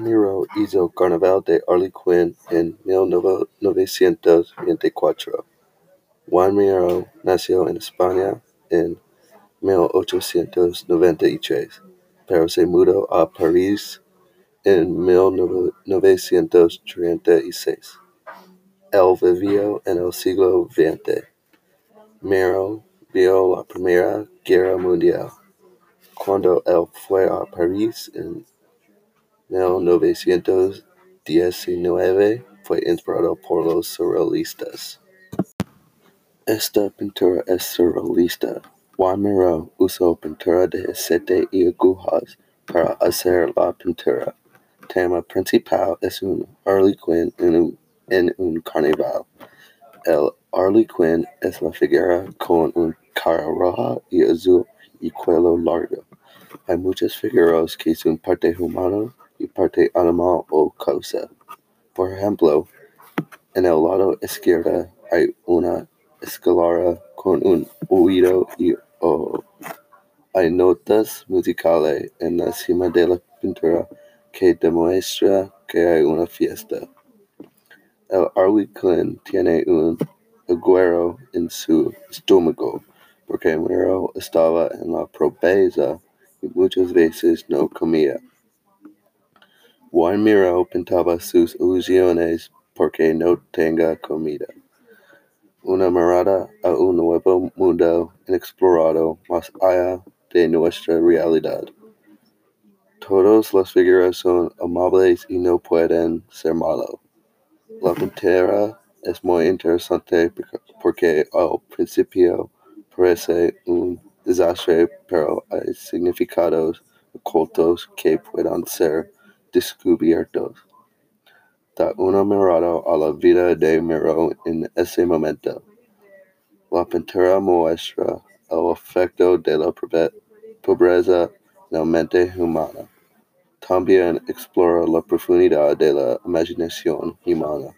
Miró hizo "Carnaval de Arlequín" en mil novecientos veinticuatro. Juan Miró nació en España en mil ochocientos noventa y tres, pero se mudó a París en mil novecientos treinta y seis. Él vivió en el siglo veinte. Miró vio la Primera Guerra Mundial. Cuando él fue a París en mil novecientos diecinueve, fue inspirado por los surrealistas. Esta pintura es surrealista. Juan Miró usó pintura de aceite y agujas para hacer la pintura. Tema principal es un arlequín en un carnaval. El arlequín es la figura con una cara roja y azul y cuello largo. Hay muchas figuras que son parte humana y parte animal o cosa. Por ejemplo, en el lado izquierdo hay una escalera con un oído y ojo. Hay notas musicales en la cima de la pintura que demuestra que hay una fiesta. El arlequín tiene un agujero en su estómago porque Miró estaba en la pobreza y muchas veces no comía. Miró pintaba sus ilusiones porque no tenga comida. Una mirada a un nuevo mundo inexplorado más allá de nuestra realidad. Todas las figuras son amables y no pueden ser malos. La pintura es muy interesante porque al principio parece un desastre, pero hay significados ocultos que pueden ser descubiertos. Da una mirada a la vida de Miró en ese momento. La pintura muestra el efecto de la pobreza en la mente humana. También explora la profundidad de la imaginación humana.